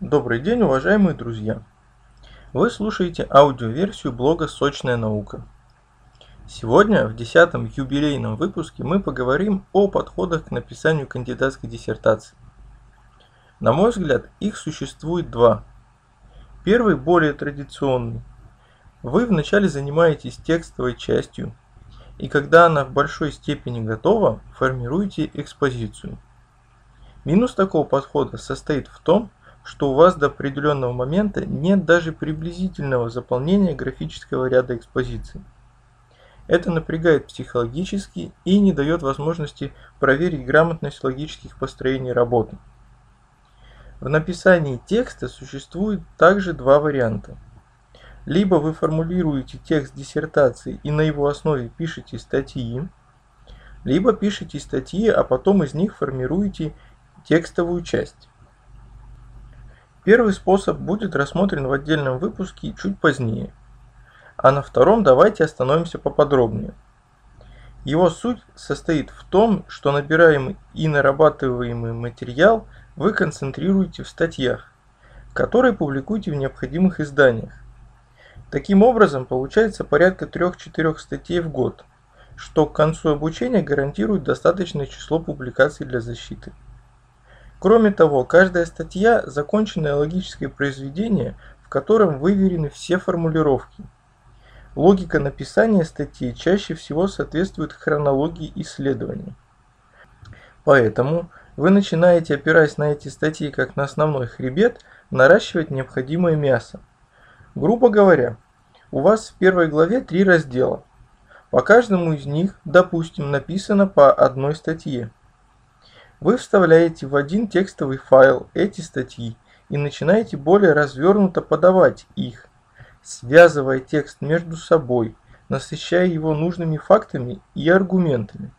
Добрый день, уважаемые друзья! Вы слушаете аудиоверсию блога «Сочная наука». Сегодня, в десятом юбилейном выпуске, мы поговорим о подходах к написанию кандидатской диссертации. На мой взгляд, их существует два. Первый более традиционный. Вы вначале занимаетесь текстовой частью, и когда она в большой степени готова, формируете экспозицию. Минус такого подхода состоит в том, что у вас до определенного момента нет даже приблизительного заполнения графического ряда экспозиции. Это напрягает психологически и не дает возможности проверить грамотность логических построений работы. В написании текста существует также два варианта. Либо вы формулируете текст диссертации и на его основе пишете статьи, либо пишете статьи, а потом из них формируете текстовую часть. Первый способ будет рассмотрен в отдельном выпуске чуть позднее, а на втором давайте остановимся поподробнее. Его суть состоит в том, что набираемый и нарабатываемый материал вы концентрируете в статьях, которые публикуете в необходимых изданиях. Таким образом, получается порядка 3-4 статей в год, что к концу обучения гарантирует достаточное число публикаций для защиты. Кроме того, каждая статья – законченное логическое произведение, в котором выверены все формулировки. Логика написания статьи чаще всего соответствует хронологии исследования. Поэтому вы начинаете, опираясь на эти статьи как на основной хребет, наращивать необходимое мясо. Грубо говоря, у вас в первой главе три раздела. По каждому из них, допустим, написано по одной статье. Вы вставляете в один текстовый файл эти статьи и начинаете более развернуто подавать их, связывая текст между собой, насыщая его нужными фактами и аргументами.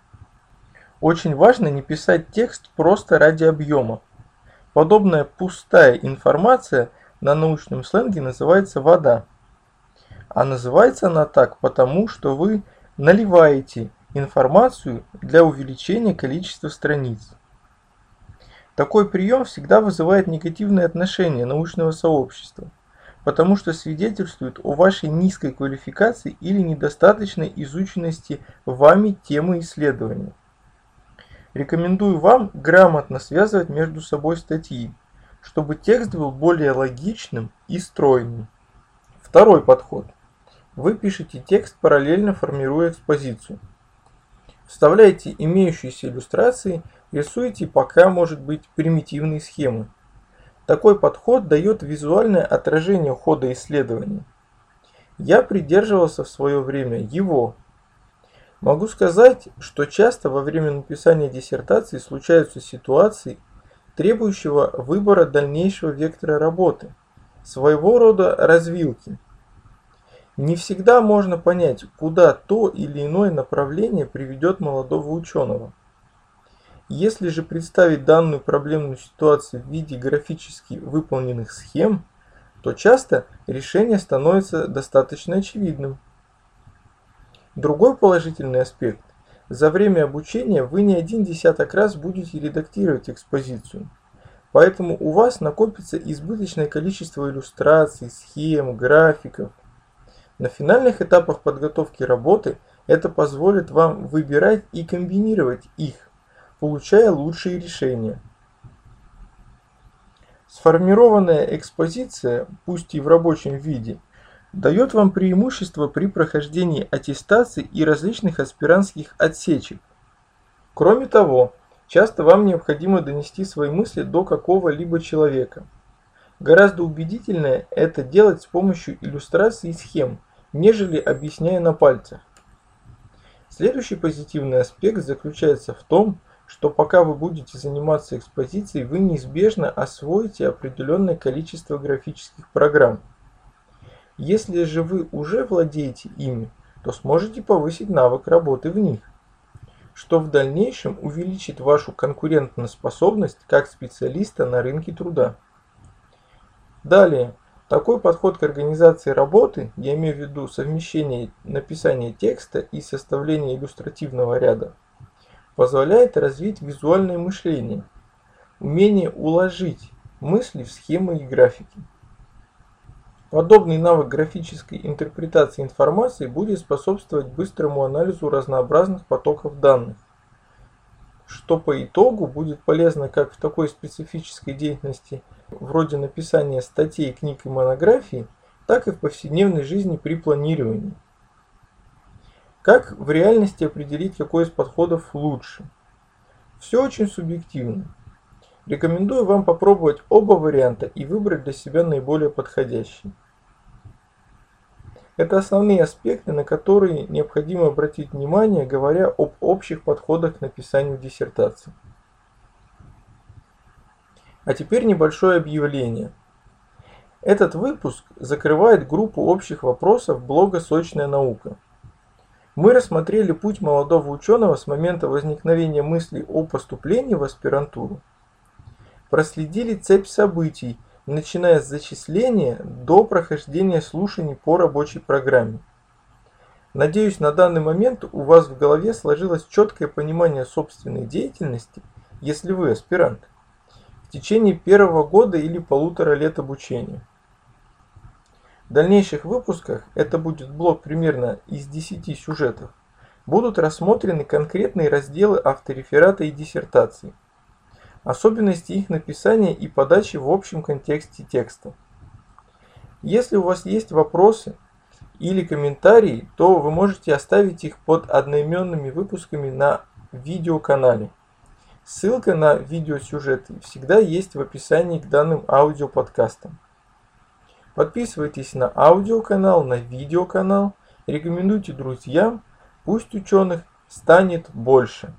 Очень важно не писать текст просто ради объема. Подобная пустая информация на научном сленге называется вода. А называется она так потому, что вы наливаете информацию для увеличения количества страниц. Такой прием всегда вызывает негативное отношение научного сообщества, потому что свидетельствует о вашей низкой квалификации или недостаточной изученности вами темы исследования. Рекомендую вам грамотно связывать между собой статьи, чтобы текст был более логичным и стройным. Второй подход. Вы пишете текст, параллельно формируя экспозицию. Вставляете имеющиеся иллюстрации Рисуйте пока может быть примитивные схемы. Такой подход дает визуальное отражение хода исследования. Я придерживался в свое время его. Могу сказать, что часто во время написания диссертации случаются ситуации, требующего выбора дальнейшего вектора работы, своего рода развилки. Не всегда можно понять, куда то или иное направление приведет молодого ученого. Если же представить данную проблемную ситуацию в виде графически выполненных схем, то часто решение становится достаточно очевидным. Другой положительный аспект. За время обучения вы не один десяток раз будете редактировать экспозицию. Поэтому у вас накопится избыточное количество иллюстраций, схем, графиков. На финальных этапах подготовки работы это позволит вам выбирать и комбинировать их получая лучшие решения. Сформированная экспозиция, пусть и в рабочем виде, дает вам преимущество при прохождении аттестаций и различных аспирантских отсечек. Кроме того, часто вам необходимо донести свои мысли до какого-либо человека. Гораздо убедительнее это делать с помощью иллюстраций и схем, нежели объясняя на пальцах. Следующий позитивный аспект заключается в том, что пока вы будете заниматься экспозицией, вы неизбежно освоите определенное количество графических программ. Если же вы уже владеете ими, то сможете повысить навык работы в них, что в дальнейшем увеличит вашу конкурентоспособность как специалиста на рынке труда. Далее, такой подход к организации работы, я имею в виду совмещение написания текста и составления иллюстративного ряда, позволяет развить визуальное мышление, умение уложить мысли в схемы и графики. Подобный навык графической интерпретации информации будет способствовать быстрому анализу разнообразных потоков данных, что по итогу будет полезно как в такой специфической деятельности, вроде написания статей, книг и монографий, так и в повседневной жизни при планировании. Как в реальности определить, какой из подходов лучше? Все очень субъективно. Рекомендую вам попробовать оба варианта и выбрать для себя наиболее подходящий. Это основные аспекты, на которые необходимо обратить внимание, говоря об общих подходах к написанию диссертации. А теперь небольшое объявление. Этот выпуск закрывает группу общих вопросов блога «Сочная наука». Мы рассмотрели путь молодого ученого с момента возникновения мысли о поступлении в аспирантуру. Проследили цепь событий, начиная с зачисления до прохождения слушаний по рабочей программе. Надеюсь, на данный момент у вас в голове сложилось четкое понимание собственной деятельности, если вы аспирант, течение первого года или полутора лет обучения. В дальнейших выпусках, это будет блок примерно из 10 сюжетов, будут рассмотрены конкретные разделы автореферата и диссертации, особенности их написания и подачи в общем контексте текста. Если у вас есть вопросы или комментарии, то вы можете оставить их под одноименными выпусками на видеоканале. Ссылка на видеосюжеты всегда есть в описании к данным аудиоподкастам. Подписывайтесь на аудиоканал, на видеоканал, рекомендуйте друзьям, пусть ученых станет больше.